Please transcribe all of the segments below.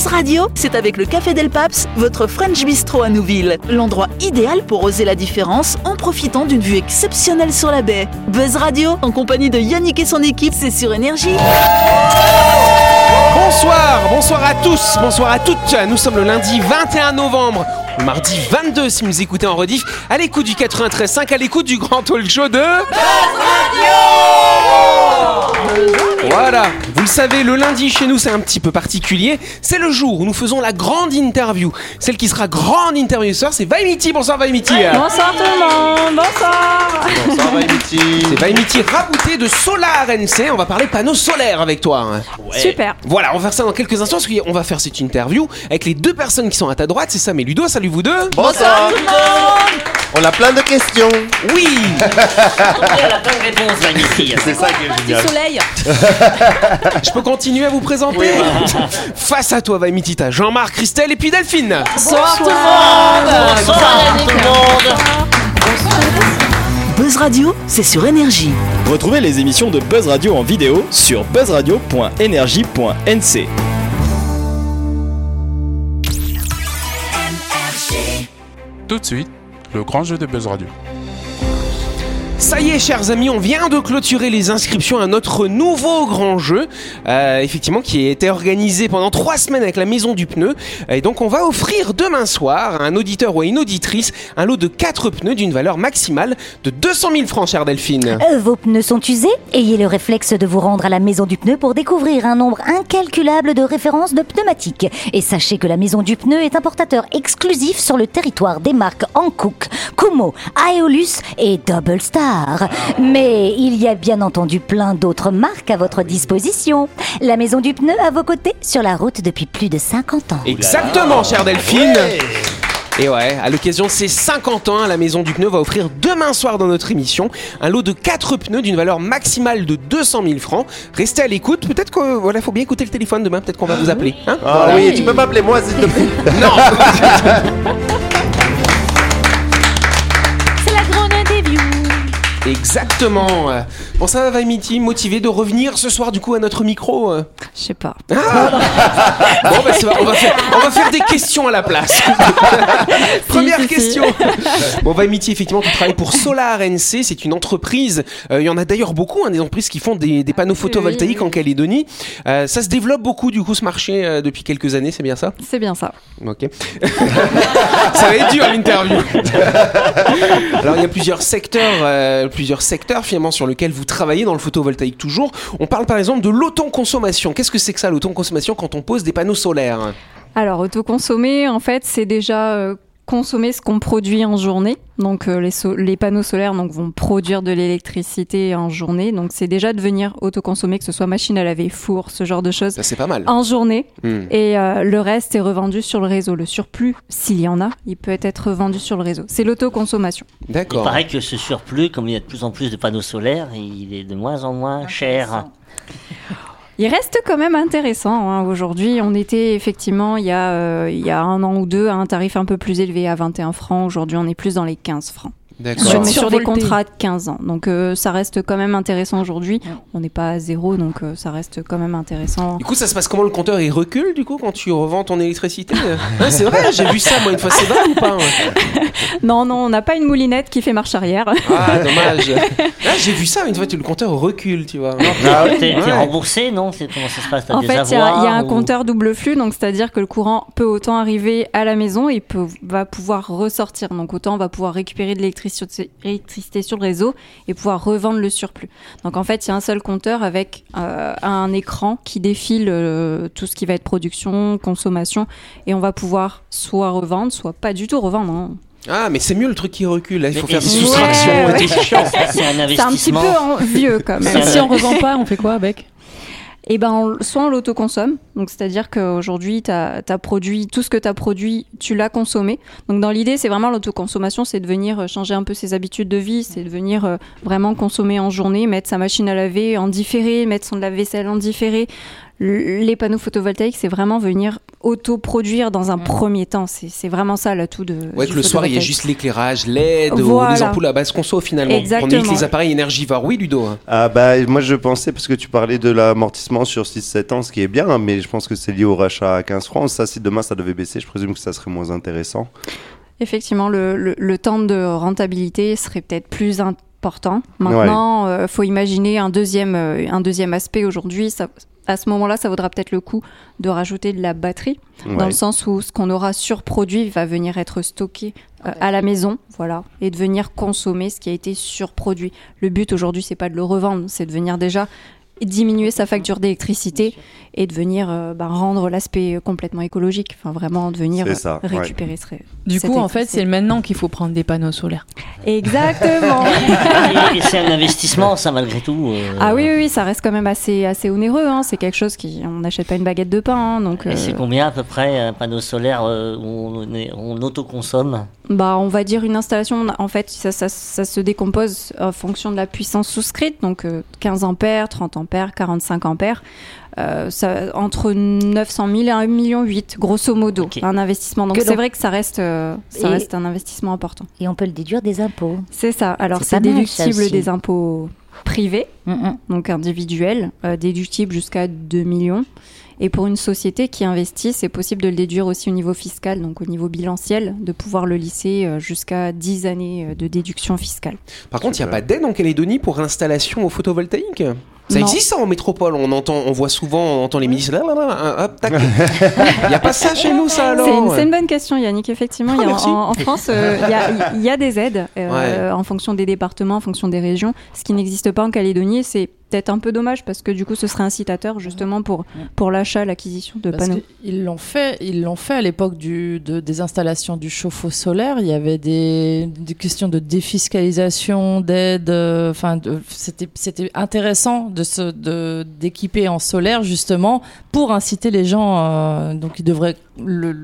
Buzz Radio, c'est avec le Café Del Paps, votre French Bistro à Nouville. L'endroit idéal pour oser la différence en profitant d'une vue exceptionnelle sur la baie. Buzz Radio, en compagnie de Yannick et son équipe, c'est sur Énergie. Bonsoir, bonsoir à tous, bonsoir à toutes. Nous sommes le lundi 21 novembre, mardi 22 si vous écoutez en rediff, à l'écoute du 93.5, à l'écoute du grand talk show de Voilà, vous le savez, le lundi chez nous c'est un petit peu particulier. C'est le jour où nous faisons la grande interview. Celle qui sera grande interview ce soir, c'est Vaimiti. Bonsoir Vaimiti. Bonsoir tout le monde, bonsoir Bonsoir Vaimiti. C'est Vaimiti rabouté de Solar NC. On va parler panneaux solaires avec toi. hein. Super Voilà, on va faire ça dans quelques instants parce qu'on va faire cette interview avec les deux personnes qui sont à ta droite. C'est Sam et Ludo. Salut vous deux. Bonsoir. On a plein de questions. Oui. Elle a plein de réponses. C'est ça qui est génial. Soleil Je peux continuer à vous présenter Face à toi, Vaimiti, t'as Jean-Marc, Christelle et puis Delphine. Bonsoir tout le monde Bonsoir tout le monde. Buzz Radio, c'est sur Énergie. Retrouvez les émissions de Buzz Radio en vidéo sur buzzradio.energie.nc. Tout de suite, le grand jeu de Buzz Radio. Ça y est, chers amis, on vient de clôturer les inscriptions à notre nouveau grand jeu, euh, effectivement, qui a été organisé pendant trois semaines avec la Maison du Pneu. Et donc, on va offrir demain soir à un auditeur ou à une auditrice un lot de quatre pneus d'une valeur maximale de 200 000 francs, chère Delphine. Euh, Vos pneus sont usés? Ayez le réflexe de vous rendre à la maison du pneu pour découvrir un nombre incalculable de références de pneumatiques. Et sachez que la maison du pneu est importateur exclusif sur le territoire des marques Hankook, Kumo, Aeolus et Double Star. Mais il y a bien entendu plein d'autres marques à votre disposition. La maison du pneu à vos côtés sur la route depuis plus de 50 ans. Exactement, chère Delphine. Et ouais, à l'occasion de ses 50 ans, la Maison du Pneu va offrir demain soir dans notre émission un lot de 4 pneus d'une valeur maximale de 200 000 francs. Restez à l'écoute, peut-être que voilà, faut bien écouter le téléphone demain, peut-être qu'on va vous appeler. hein? Ah oui, tu peux m'appeler moi s'il te plaît. C'est Exactement. Bon, ça va, Vaimiti, motivé de revenir ce soir du coup à notre micro. euh. Je sais pas. Bon, bah, va, on, va faire, on va faire des questions à la place. Première si, si. question. Bon, Vaimiti, effectivement, tu travailles pour Solar NC. C'est une entreprise. euh, Il y en a d'ailleurs beaucoup, hein, des entreprises qui font des, des panneaux photovoltaïques oui. en Calédonie. Euh, ça se développe beaucoup, du coup, ce marché euh, depuis quelques années, c'est bien ça? C'est bien ça. Ok. ça va être dur l'interview. Alors il y a plusieurs secteurs, plusieurs secteurs finalement sur lesquels vous travaillez dans le photovoltaïque toujours. On parle par exemple de l'autoconsommation. Qu'est-ce que c'est que ça l'autoconsommation quand on pose des panneaux solaires? Alors, autoconsommer, en fait, c'est déjà euh, consommer ce qu'on produit en journée. Donc, euh, les, so- les panneaux solaires donc, vont produire de l'électricité en journée. Donc, c'est déjà devenir autoconsommer, que ce soit machine à laver, four, ce genre de choses, Ça c'est pas mal. en journée. Hmm. Et euh, le reste est revendu sur le réseau. Le surplus, s'il y en a, il peut être revendu sur le réseau. C'est l'autoconsommation. Il D'accord. paraît que ce surplus, comme il y a de plus en plus de panneaux solaires, il est de moins en moins cher. Il reste quand même intéressant. hein. Aujourd'hui, on était effectivement, il y, a, euh, il y a un an ou deux, à un tarif un peu plus élevé à 21 francs. Aujourd'hui, on est plus dans les 15 francs. Sur, mais sur des contrats de 15 ans. Donc, euh, ça reste quand même intéressant aujourd'hui. On n'est pas à zéro, donc euh, ça reste quand même intéressant. Du coup, ça se passe comment le compteur Il recule du coup quand tu revends ton électricité? Ouais, C'est vrai, j'ai vu ça moi une fois. C'est vrai ou pas ouais Non, non, on n'a pas une moulinette qui fait marche arrière. Ah, dommage. Ah, j'ai vu ça une fois, tu- le compteur recule, tu vois. Ah, T'es Ouais. remboursé, non? C'est comment ça se passe? En des fait, il y, a- y a un ou- compteur double flux, donc c'est-à-dire que le courant peut autant arriver à la maison et peut, va pouvoir ressortir. Donc autant on va pouvoir récupérer de l'électricité électricité sur le réseau et pouvoir revendre le surplus. Donc en fait, il y a un seul compteur avec euh, un écran qui défile euh, tout ce qui va être production, consommation, et on va pouvoir soit revendre, soit pas du tout revendre. hein. Ah, mais c'est mieux le truc qui recule. Là, il faut Mais- faire des Ouais, soustractions et ouais. tout. C'est un C'est un petit investissement. peu en- vieux quand même. Si on revend pas, on fait quoi avec? Et ben, on- soit on l'autoconsomme, donc c'est-à-dire qu'aujourd'hui, tu produit tout ce que tu as produit, tu l'as consommé. Donc dans l'idée, c'est vraiment l'autoconsommation, c'est de venir euh, changer un peu ses habitudes de vie, c'est de venir euh, vraiment consommer en journée, mettre sa machine à laver en différé, mettre son lave-vaisselle en différé. Les panneaux photovoltaïques, c'est vraiment venir auto-produire dans un premier temps. C'est vraiment ça l'atout de. Ouais, du que le soir, il y a juste l'éclairage, LED, ou Voilà. les ampoules à basse conso finalement. Exactement. On évite les appareils énergivores. Oui, Ludo. hein. Ah bah moi je pensais parce que tu parlais de l'amortissement sur 6-7 ans, ce qui est bien, mais je pense que c'est lié au rachat à 15 francs. Ça, si demain ça devait baisser, je présume que ça serait moins intéressant. Effectivement, le, le- le temps de rentabilité serait peut-être plus important. Maintenant, il faut imaginer un deuxième, euh, un deuxième aspect aujourd'hui. Ça- À ce moment-là, ça vaudra peut-être le coup de rajouter de la batterie, dans le sens où ce qu'on aura surproduit va venir être stocké euh, à la maison, voilà, et de venir consommer ce qui a été surproduit. Le but aujourd'hui, c'est pas de le revendre, c'est de venir déjà diminuer sa facture d'électricité et de venir euh, bah, rendre l'aspect complètement écologique, enfin vraiment de venir euh, ça, ouais. récupérer ce Du cette coup, en fait, c'est maintenant qu'il faut prendre des panneaux solaires. Exactement. Et, c'est un investissement, ça, malgré tout. euh, ah oui, oui, oui, ça reste quand même assez, assez onéreux. Hein. C'est quelque chose qui, on n'achète pas une baguette de pain, hein, donc. Et euh, c'est combien à peu près un panneau solaire euh, où on, est- on autoconsomme? Bah, on va dire une installation. En fait, ça, ça, ça se décompose en fonction de la puissance souscrite, donc euh, 15 ampères, 30 ampères, 45 ampères. Euh, ça, entre 900 000 et 1 million 8, grosso modo, un investissement. Donc c'est vrai que ça reste, euh, ça Et- reste un investissement important. Et on peut le déduire des impôts. C'est ça. Alors C'est mal, déductible des impôts privés. Mm, mm. donc individuel, euh, déductible jusqu'à 2 millions. Et pour une société qui investit, c'est possible de le déduire aussi au niveau fiscal, donc au niveau bilanciel, de pouvoir le lisser euh, jusqu'à 10 années de déduction fiscale. Par contre, il n'y a pas d'aide en Calédonie pour l'installation au photovoltaïque? Ça Non. existe ça en métropole, on entend, on voit souvent, on entend les ministres, là, là, là, hop, tac. Il n'y a pas ça chez nous, ça alors C'est une, bonne question, Yannick. Effectivement, il y a- merci. en, en France, euh, il y, a, il y a des aides euh, en fonction des départements, en fonction des régions. Ce qui n'existe pas en Calédonie, c'est peut-être un peu dommage parce que du coup, ce serait incitateur justement pour, pour l'achat, l'acquisition de Parce panneaux. qu'ils l'ont fait, ils l'ont fait à l'époque de- des installations du chauffe-eau solaire. Il y avait des, des questions de défiscalisation, d'aide. euh, Enfin, de- c'était c'était intéressant de se d'équiper en solaire justement pour inciter les gens. euh, donc, ils devraient le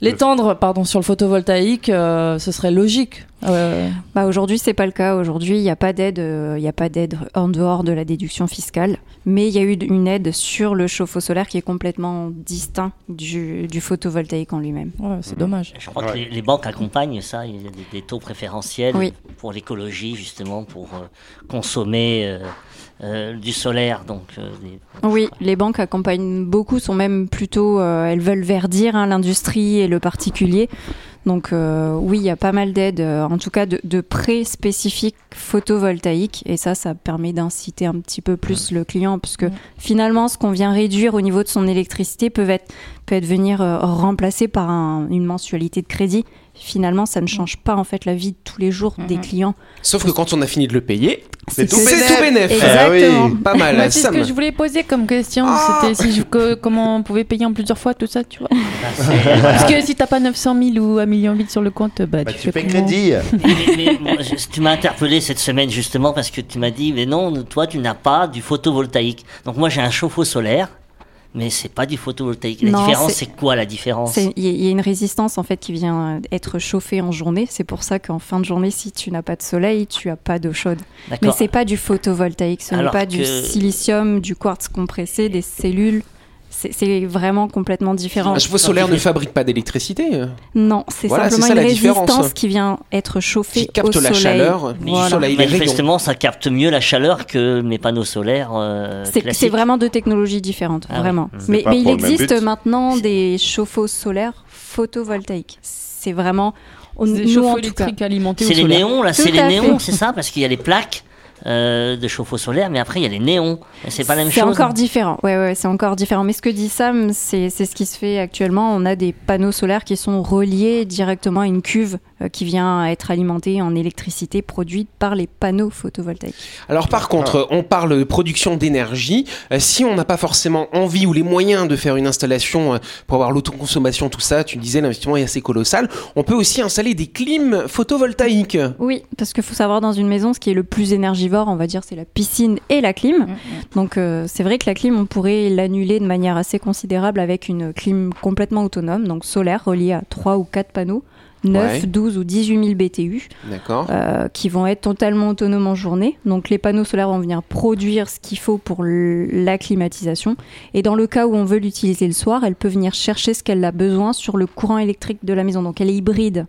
l'étendre pardon sur le photovoltaïque. euh, ce serait logique. Euh, Bah aujourd'hui, c'est pas le cas. Aujourd'hui, il n'y a pas d'aide, euh, il y a pas d'aide en dehors de la déduction fiscale, mais il y a eu une aide sur le chauffe-eau solaire qui est complètement distinct du, du photovoltaïque en lui-même. ouais, c'est dommage. Je crois que les, les banques accompagnent ça. Il y a des, des taux préférentiels Oui. pour l'écologie, justement, pour euh, consommer euh, du solaire. Donc, euh, des- Oui, les banques accompagnent beaucoup, sont même plutôt, euh, elles veulent verdir hein, l'industrie et le particulier. Donc euh, oui, il y a pas mal d'aides, euh, en tout cas de, de prêts spécifiques photovoltaïques, et ça, ça permet d'inciter un petit peu plus le client, parce que finalement, ce qu'on vient réduire au niveau de son électricité peut être, peut être venir euh, remplacer par un- une mensualité de crédit. Finalement, ça ne change pas en fait la vie de tous les jours des Mhm. clients. Sauf que quand on a fini de le payer, C'est tout tout bénef. Exactement. oui. Pas mal, c'est ce que je voulais poser comme question. Ah C'était si je- que- comment on pouvait payer en plusieurs fois tout ça, tu vois. c'est- Parce que si t'as pas 900 000 ou 1 million 8 sur le compte, bah, Bah, tu, tu fais crédit. mais, mais moi, je- tu m'as interpellé cette semaine justement parce que tu m'as dit mais non toi tu n'as pas du photovoltaïque donc moi j'ai un chauffe-eau solaire mais c'est pas du photovoltaïque la Non, différence c'est- quoi la différence Il y, a- il y a une résistance en fait qui vient euh, être chauffée en journée. C'est pour ça qu'en fin de journée, si tu n'as pas de soleil, tu as pas d'eau chaude. Mais c'est pas du photovoltaïque. Ce n'est pas du silicium, du quartz compressé, des cellules. C'est vraiment complètement différent. Un cheveu solaire ne fabrique pas d'électricité. Non, c'est Voilà, simplement ça, une la différence. résistance qui vient être chauffée Qui capte au la soleil. chaleur Voilà. soleil, manifestement ça capte mieux la chaleur que mes panneaux solaires euh, C'est- vraiment deux technologies différentes, Ah vraiment. Mais, il existe but. maintenant des chauffe-eau solaires photovoltaïques. C'est vraiment. on- Des nous, chauffe-eau en tout cas, électriques alimentés c'est les solaire. néons là c'est les néons c'est ça parce qu'il y a les plaques euh, de chauffe-eau solaire mais après il y a les néons c'est pas la même C'est chose encore différent. Ouais, ouais, c'est encore différent. Mais ce que dit Sam, c'est c'est ce qui se fait actuellement. On a des panneaux solaires qui sont reliés directement à une cuve euh, qui vient être alimentée en électricité produite par les panneaux photovoltaïques. Alors par contre, on parle de production d'énergie. Euh, si on n'a pas forcément envie ou les moyens de faire une installation pour avoir l'autoconsommation, tout ça, tu disais l'investissement est assez colossal. On peut aussi installer des clims photovoltaïques. Oui, parce qu'il faut savoir dans une maison, ce qui est le plus énergivore, on va dire, c'est la piscine et la clim. Donc euh, c'est vrai que la clim, on pourrait l'annuler de manière assez considérable avec une clim complètement autonome, donc solaire, reliée à trois ou quatre panneaux 9, Ouais. 12 ou 18 000 BTU, D'accord. euh, qui vont être totalement autonomes en journée. Donc les panneaux solaires vont venir produire ce qu'il faut pour la climatisation. Et dans le cas où on veut l'utiliser le soir, elle peut venir chercher ce qu'elle a besoin sur le courant électrique de la maison. Donc elle est hybride.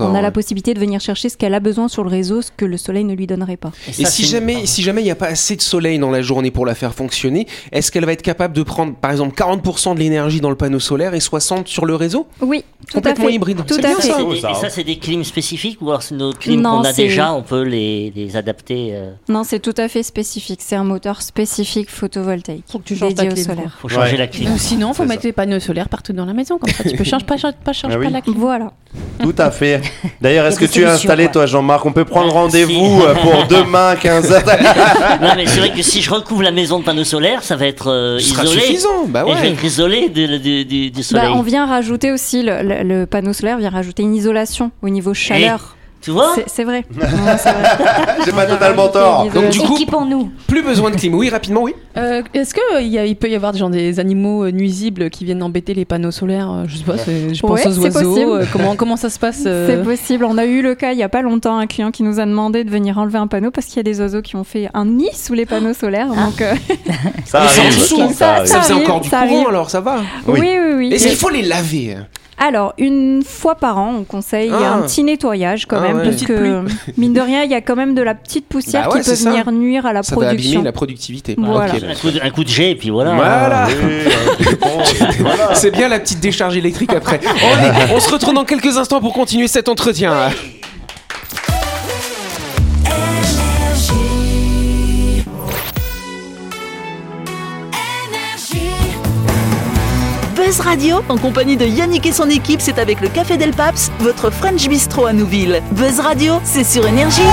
On a la possibilité de venir chercher ce qu'elle a besoin sur le réseau, ce que le soleil ne lui donnerait pas. Et ça, si jamais, si jamais il n'y a pas assez de soleil dans la journée pour la faire fonctionner, est-ce qu'elle va être capable de prendre, par exemple, 40% de l'énergie dans le panneau solaire et 60 sur le réseau? Oui, tout à Complètement fait. hybride. Tout à bien fait. ça. Des- ça, et hein. ça, c'est des clims spécifiques ou alors c'est nos clims Non, qu'on a déjà, on peut les, les adapter euh, Non, c'est tout à fait spécifique. C'est un moteur spécifique photovoltaïque. Faut que tu changes dédié ta au clim, solaire. faut changer Ouais. la clim. Ou sinon, faut C'est mettre ça. les panneaux solaires partout dans la maison, comme ça tu peux changer pas, pas, changer Ah oui. pas la clim. Voilà. Tout à fait. D'ailleurs, est-ce que tu es installé, quoi. toi, Jean-Marc On peut prendre rendez-vous si. euh, pour demain, 15h. non mais c'est vrai que si je recouvre la maison de panneaux solaires, ça va être euh, Ce sera isolé. suffisant. Bah Et je vais ouais. être isolé du, du- du Bah, on vient rajouter aussi, le, le- le panneau solaire vient rajouter une isolation au niveau chaleur. Tu vois C'est- vrai. C'est vrai. J'ai pas totalement tort. Donc, du coup-. Plus besoin de clim. Oui, rapidement, oui. Euh, Est-ce qu'il il peut y avoir genre, des animaux euh, nuisibles qui viennent embêter les panneaux solaires euh, Je sais pas, c'est- je pense Ouais, aux oiseaux. possible. euh, comment, comment ça se passe euh, C'est possible. On a eu le cas il y a pas longtemps, un client qui nous a demandé de venir enlever un panneau parce qu'il y a des oiseaux qui ont fait un nid sous les panneaux solaires. Donc, euh, Ça arrive. Ça Ça- arrive. Ça faisait arrive, encore du ça courant, arrive. alors ça va. oui, oui, oui. Est-ce qu'il faut les laver Alors, une fois par an, on conseille Ah. un petit nettoyage quand Ah même, ouais. parce que, mine de rien, il y a quand même de la petite poussière Bah ouais, qui peut ça. venir nuire à la Ça va abîmer production. la productivité. Voilà. Un, coup de, un coup de jet et puis voilà. Voilà. C'est bien la petite décharge électrique après. Allez, on se retrouve dans quelques instants pour continuer cet entretien. Buzz Radio, en compagnie de Yannick et son équipe, c'est avec le Café Del Paps, votre French Bistro à Nouville. Buzz Radio, c'est sur Énergie.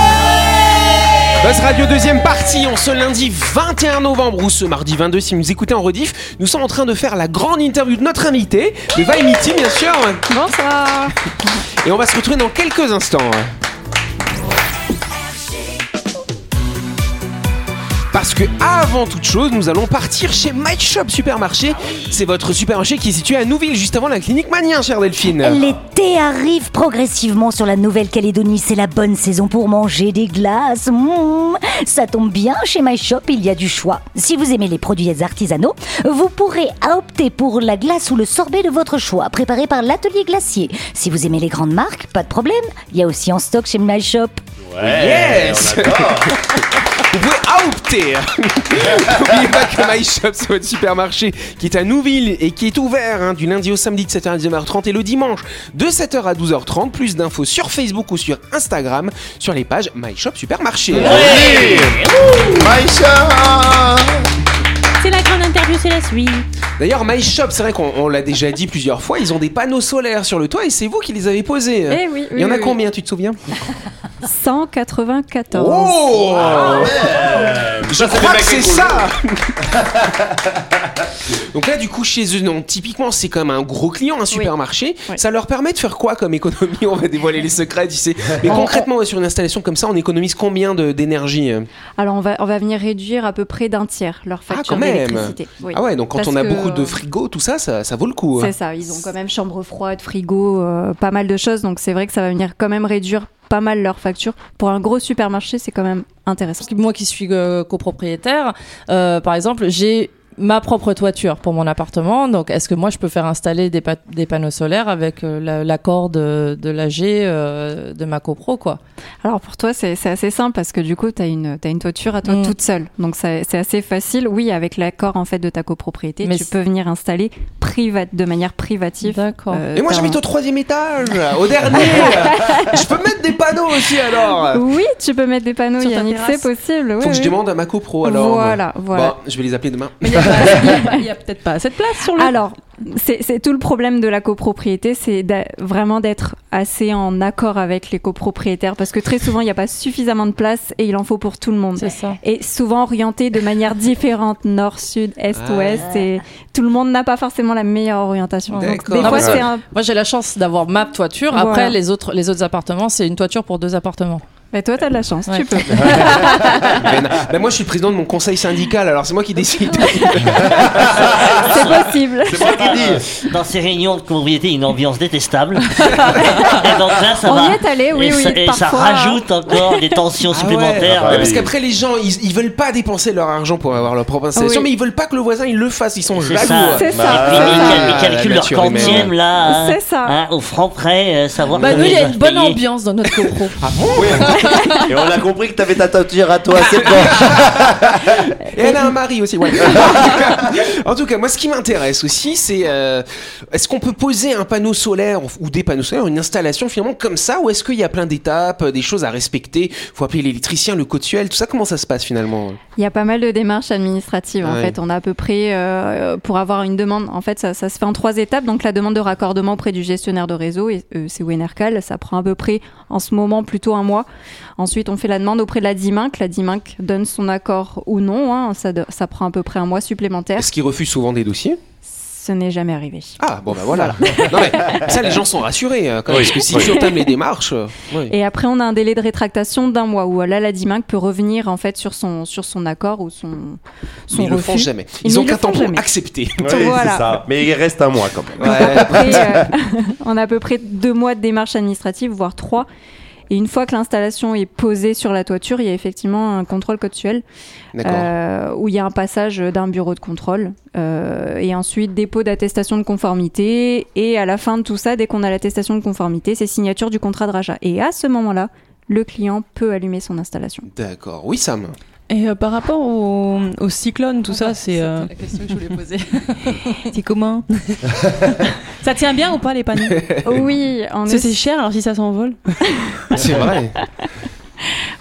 Buzz Radio deuxième partie, en ce lundi 21 novembre ou ce mardi 22 si vous nous écoutez en rediff, nous sommes en train de faire la grande interview de notre invité, de Vaimiti bien sûr, Bonsoir et on va se retrouver dans quelques instants. Parce que avant toute chose, nous allons partir chez My Shop Supermarché. C'est votre supermarché qui est situé à Nouville, juste avant la clinique Manien, chère Delphine. L'été arrive progressivement sur la Nouvelle-Calédonie. C'est la bonne saison pour manger des glaces. Mmh. Ça tombe bien, chez My Shop, il y a du choix. Si vous aimez les produits artisanaux, vous pourrez opter pour la glace ou le sorbet de votre choix, préparé par l'atelier glacier. Si vous aimez les grandes marques, pas de problème. Il y a aussi en stock chez My Shop. Yes on adore. Vous pouvez opter N'oubliez pas que My Shop, c'est votre supermarché qui est à Nouville et qui est ouvert hein, du lundi au samedi de 7h à 19h30 et le dimanche de 7h à 12h30. Plus d'infos sur Facebook ou sur Instagram sur les pages My Shop Supermarché. Oui. Maïcha C'est la grande interview, c'est la suite. D'ailleurs, My Shop, c'est vrai qu'on on l'a déjà dit plusieurs fois, ils ont des panneaux solaires sur le toit et c'est vous qui les avez posés. Eh oui, Il y en a oui, oui. combien, tu te souviens? 194. Oh Je Ça, c'est crois que c'est ça Donc là, du coup, chez eux, non, typiquement, c'est comme un gros client, un supermarché. Oui. Ça leur permet de faire quoi comme économie? On va dévoiler les secrets, tu sais. Mais concrètement, sur une installation comme ça, on économise combien de- d'énergie euh? Alors, on va, on va venir réduire à peu près d'un tiers leur Ah, facture quand même d'électricité. Oui. Ah ouais, donc quand Parce on a que, beaucoup de euh, frigo, tout ça, ça, ça vaut le coup. hein. C'est ça, ils ont quand même chambre froide, frigo, euh, pas mal de choses, donc c'est vrai que ça va venir quand même réduire pas mal leur facture. Pour un gros supermarché, c'est quand même intéressant. Moi qui suis euh, copropriétaire, euh, par exemple, j'ai ma propre toiture pour mon appartement. Donc, est-ce que moi, je peux faire installer des, pa- des panneaux solaires avec euh, la- l'accord de, de l'AG euh, de ma copro, quoi? Alors pour toi, c'est assez simple parce que du coup, tu as une, t'as une toiture à toi Mm. toute seule. Donc c'est assez facile. Oui, avec l'accord en fait de ta copropriété, Mais tu peux venir installer de manière privative. D'accord. euh, Et moi, j'habite au troisième étage, au dernier. je peux mettre des panneaux aussi alors. Oui, tu peux mettre des panneaux, Yannick, c'est possible. oui, Faut que je demande à ma copro alors. Voilà, voilà. Bon, je vais les appeler demain. Mais il y a peut-être pas assez de place sur le. Alors, c'est tout le problème de la copropriété, c'est vraiment d'être assez en accord avec les copropriétaires parce que très souvent, il n'y a pas suffisamment de place et il en faut pour tout le monde. C'est ça. Et souvent orienté de manière différente, nord, sud, est, Ah. ouest, et tout le monde n'a pas forcément la meilleure orientation. Donc, D'accord. des Ah, fois, un... Moi, j'ai la chance d'avoir ma toiture. Voilà. Après, les autres, les autres appartements, c'est une toiture pour deux appartements. Mais toi, t'as de la chance, tu peux. Ben, ben, moi, je suis président de mon conseil syndical, alors c'est moi qui décide. C'est possible. C'est moi qui dis. Dans ces réunions de copropriété, une ambiance détestable. et donc là, ça On va. y est allé, oui, et oui, ça, et ça rajoute encore des tensions Ah ouais. supplémentaires. Ouais, Ah parce oui. qu'après, les gens, ils, ils veulent pas dépenser leur argent pour avoir leur propre installation, Oui. mais ils veulent pas que le voisin il le fasse. Ils sont jaloux. C'est ça. Ils, c'est ils- calculent leur quantième là, hein, C'est ça. hein, au franc près, euh, savoir Bah, nous, il y a une bonne ambiance dans notre copro. Ah bon? Oui. Et on a compris que t'avais ta toiture à toi, c'est bon. Et elle a un mari aussi, ouais. en tout cas, moi, ce qui m'intéresse aussi, c'est euh, est-ce qu'on peut poser un panneau solaire ou des panneaux solaires, une installation finalement comme ça, ou est-ce qu'il y a plein d'étapes, des choses à respecter? Faut appeler l'électricien, le cotuel, tout ça. Comment ça se passe finalement? Il y a pas mal de démarches administratives. En fait, on a à peu près euh, pour avoir une demande. En fait, ça, ça se fait en trois étapes. Donc, la demande de raccordement auprès du gestionnaire de réseau, et, euh, c'est Wenercal. Ça prend à peu près, en ce moment, plutôt un mois. Ensuite, on fait la demande auprès de la DIMINC. La DIMINC donne son accord ou non. hein. Ça, de- ça prend à peu près un mois supplémentaire. Est-ce qu'ils refusent souvent des dossiers? Ce n'est jamais arrivé. Ah bon bah voilà. non mais ça, les gens sont rassurés. hein, quand même, Oui. parce que si Oui. tu entames les démarches, euh. Et après, on a un délai de rétractation d'un mois où là, la DIMINC peut revenir en fait sur son, sur son accord ou son, son Mais ils le refus. font jamais. Mais Ils ont ils font temps pour accepter. Oui, Voilà. ça. Mais il reste un mois quand même. Ouais. euh, on a à peu près deux mois de démarche administrative, voire trois. Et une fois que l'installation est posée sur la toiture, il y a effectivement un contrôle D'accord. euh, où il y a un passage d'un bureau de contrôle euh, et ensuite dépôt d'attestation de conformité. Et à la fin de tout ça, dès qu'on a l'attestation de conformité, c'est signature du contrat de rachat. Et à ce moment-là, le client peut allumer son installation. D'accord. Oui Sam. Et euh, par rapport au, au cyclone, tout ça, c'est. euh, la question que je voulais poser. c'est comment? Ça tient bien ou pas les panneaux? Oui, on Parce que est- c'est cher alors si ça s'envole. C'est vrai.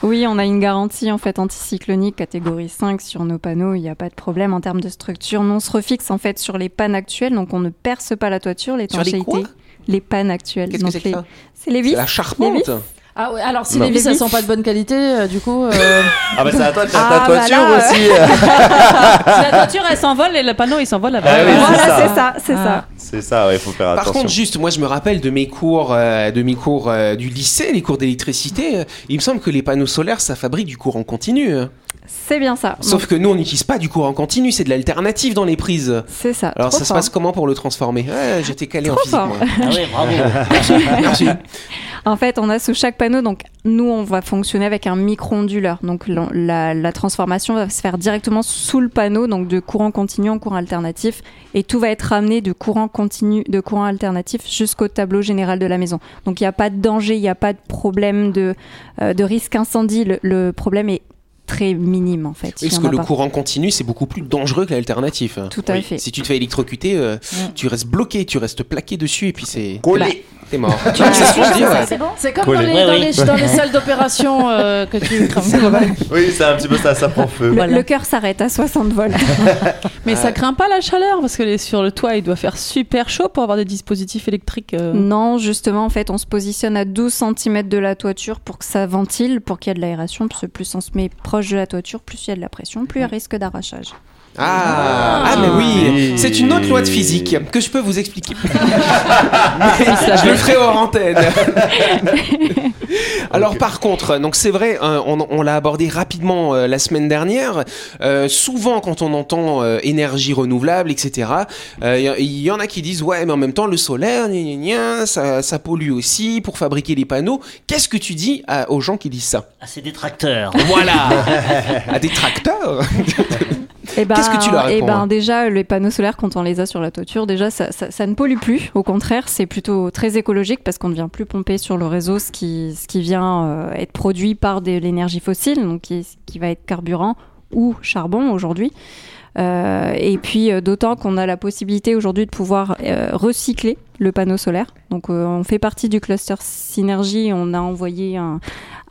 Oui, on a une garantie en fait anticyclonique catégorie 5 sur nos panneaux, il n'y a pas de problème en termes de structure. Nous, on se refixe en fait sur les pannes actuelles, donc on ne perce pas la toiture, Sur les l'étanchéité. quoi Les pannes actuelles. Qu'est-ce que c'est que les- ça? C'est les vis. C'est la charpente. Ah ouais, alors si Non. les vis Les elles sont pas de bonne qualité, euh, du coup, euh, Ah bah c'est à toi de faire Ah, ta bah toiture là, euh. aussi. si la toiture elle s'envole et le panneau il s'envole là-bas. Ah oui, c'est Voilà, ça. c'est ça, c'est Ah. ça. C'est ça, ouais, faut faire Par attention. contre, juste, moi, je me rappelle de mes cours, euh, de mes cours euh, du lycée, les cours d'électricité. euh, il me semble que les panneaux solaires, ça fabrique du courant continu. hein. C'est bien ça. Sauf que nous, on n'utilise pas du courant continu, c'est de l'alternative dans les prises. C'est ça. Alors, ça se passe comment pour le transformer? Ouais, J'étais calé en physique. fort. moi. Ah oui, bravo. Merci. En fait, on a sous chaque panneau, donc nous, on va fonctionner avec un micro-onduleur. Donc la, la- la transformation va se faire directement sous le panneau, donc de courant continu en courant alternatif, et tout va être ramené de courant continu, de courant alternatif jusqu'au tableau général de la maison. Donc il n'y a pas de danger, il n'y a pas de problème de, euh, de risque incendie. Le, le problème est très minime en fait. Oui, parce en que le pas. courant continu, c'est beaucoup plus dangereux que l'alternatif? Tout à Oui. fait. Si tu te fais électrocuter, euh, tu restes bloqué, tu restes plaqué dessus, et puis c'est. Collé. T'es mort. Ah, c'est ce ouais. C'est bon c'est comme dans les, Ouais, dans, oui. les, dans les salles d'opération euh, que tu Oui, c'est un petit peu ça, ça prend feu. Le, Voilà. le cœur s'arrête à 60 volts. Mais ça craint pas la chaleur parce que les- sur le toit il doit faire super chaud pour avoir des dispositifs électriques. euh. Non, justement, en fait, on se positionne à 12 cm de la toiture pour que ça ventile, pour qu'il y ait de l'aération. Parce que plus on se met proche de la toiture, plus il y a de la pression, plus il y a risque d'arrachage. Ah, ah, mais oui, Oui. c'est une autre loi de physique que je peux vous expliquer. Je le ferai hors antenne. Alors par contre, donc c'est vrai, euh, on, on l'a abordé rapidement euh, la semaine dernière. euh, souvent, quand on entend euh, énergie renouvelable, etc., euh, il y, en a qui disent ouais, mais en même temps le solaire, gna, gna, gna, ça, ça pollue aussi pour fabriquer les panneaux. Qu'est-ce que tu dis à- aux gens qui disent ça? Ah, c'est des tracteurs. Voilà, à des tracteurs? Et ben, Qu'est-ce que tu leur eh réponds, ben, déjà, les panneaux solaires, quand on les a sur la toiture, déjà, ça, ça- ça ne pollue plus. Au contraire, c'est plutôt très écologique parce qu'on ne vient plus pomper sur le réseau ce qui, ce qui vient euh, être produit par de l'énergie fossile, donc qui, qui va être carburant ou charbon aujourd'hui. Euh, et puis euh, d'autant qu'on a la possibilité aujourd'hui de pouvoir euh, recycler le panneau solaire. Donc on fait partie du cluster Synergie. On a envoyé un,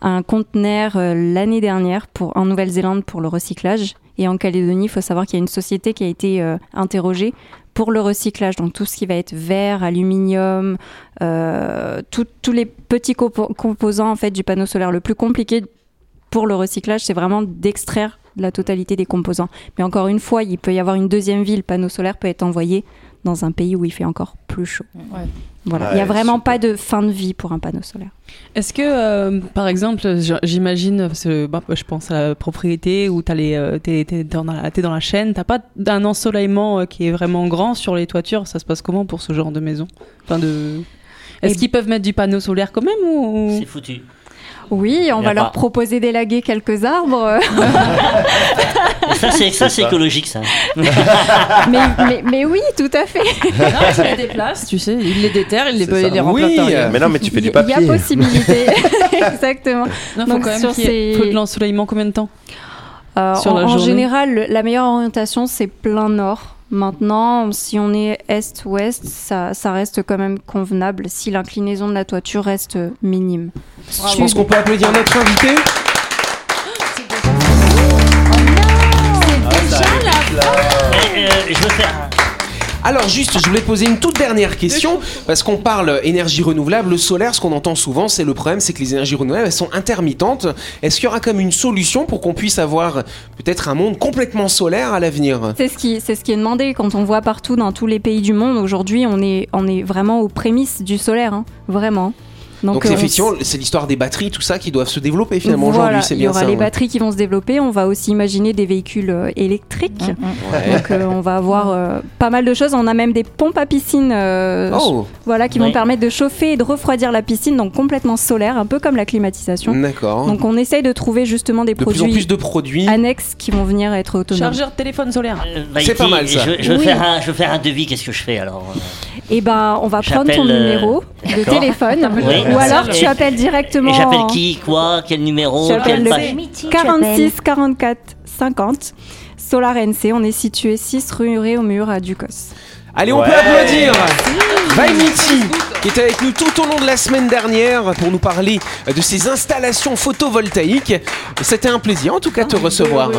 un conteneur l'année dernière pour, en Nouvelle-Zélande pour le recyclage. Et en Calédonie, il faut savoir qu'il y a une société qui a été euh, interrogée pour le recyclage. Donc tout ce qui va être verre, aluminium, euh, tous les petits compo- composants en fait du panneau solaire. Le plus compliqué pour le recyclage, c'est vraiment d'extraire la totalité des composants. Mais encore une fois, il peut y avoir une deuxième ville, panneau solaire peut être envoyé dans un pays où il fait encore plus chaud. Voilà, il n'y a vraiment super. pas de fin de vie pour un panneau solaire. Est-ce que, euh, par exemple, j'imagine, bah, je pense à la propriété où t'as les, euh, dans la, t'es dans la chaîne, t'as pas d'un ensoleillement euh, qui est vraiment grand sur les toitures. Ça se passe comment pour ce genre de maison? Enfin, de... Est-ce Et- qu'ils peuvent mettre du panneau solaire quand même ou... C'est foutu. Oui, on va leur pas. proposer d'élaguer quelques arbres, ça, c'est, ça, c'est écologique, ça. mais, mais, mais oui, tout à fait. Non, tu les déplaces, tu sais, il les déterre, il les, il Oui. remplace. rien. Mais non, mais tu fais Il du papier. Il y a possibilité, exactement. Non, faut Donc, quand même sur ces- faut de l'ensoleillement combien de temps Euh, Sur en, la en journée. général, le- la meilleure orientation, c'est plein nord. Maintenant, si on est est-ouest, ça, ça reste quand même convenable si l'inclinaison de la toiture reste minime. Je pense qu'on peut applaudir notre invité. Je veux faire. Alors juste, je voulais poser une toute dernière question, parce qu'on parle énergie renouvelable, le solaire, ce qu'on entend souvent, c'est le problème, c'est que les énergies renouvelables, elles sont intermittentes. Est-ce qu'il y aura comme une solution pour qu'on puisse avoir peut-être un monde complètement solaire à l'avenir? C'est ce, qui, c'est ce qui est demandé quand on voit partout dans tous les pays du monde. Aujourd'hui, on est, on est vraiment aux prémices du solaire, hein, vraiment. Donc, euh, effectivement, c'est l'histoire des batteries, tout ça qui doivent se développer finalement voilà, aujourd'hui, c'est il y aura ça. les ouais. batteries qui vont se développer. On va aussi imaginer des véhicules euh, électriques. Ouais. Donc euh, on va avoir euh, pas mal de choses. On a même des pompes à piscine euh, Oh, voilà, qui Oui. vont permettre de chauffer et de refroidir la piscine, donc complètement solaire, un peu comme la climatisation. d'accord. Donc on essaye de trouver justement des De plus en produits plus de produits. annexes qui vont venir être autonomes. Chargeur de téléphone solaire. Euh, C'est pas mal, ça. Je, je veux faire un, je veux faire un devis, qu'est-ce que je fais alors Et ben on va prendre ton euh, numéro de téléphone, Oui. Ou alors tu appelles directement Et j'appelle qui, quoi, quel numéro, quelle le- page 46 44 50. Solar NC, on est situé 6 rue Réaumur à Ducos. Allez, on Ouais. peut applaudir Vaimiti, qui était avec nous tout au long de la semaine dernière pour nous parler de ses installations photovoltaïques. C'était un plaisir en tout cas de te recevoir.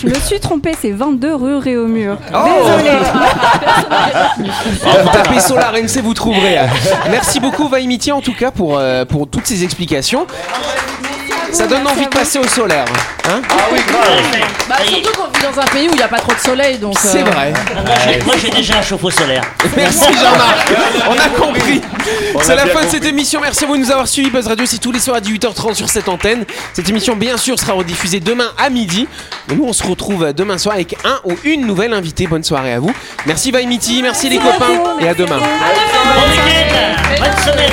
Je me suis trompée, c'est 22 rue Réaumur. Oh Désolée. Vous tapez Solar MC, vous trouverez. Merci beaucoup Vaimiti en tout cas pour, euh, pour toutes ces explications. Ça donne envie de passer au solaire. Hein Ah oui, grave. Bah, surtout qu'on vit dans un pays où il n'y a pas trop de soleil, donc. C'est euh, vrai. Moi, j'ai- déjà un chauffe-eau solaire. Merci Jean-Marc. On a compris. C'est la fin de cette émission. Merci à vous de nous avoir suivis. Buzz Radio, c'est tous les soirs à 18h30 sur cette antenne. Cette émission, bien sûr, sera rediffusée demain à midi. Et nous, on se retrouve demain soir avec un ou une nouvelle invitée. Bonne soirée à vous. Merci Vaimiti, merci les copains et à demain. Bonne semaine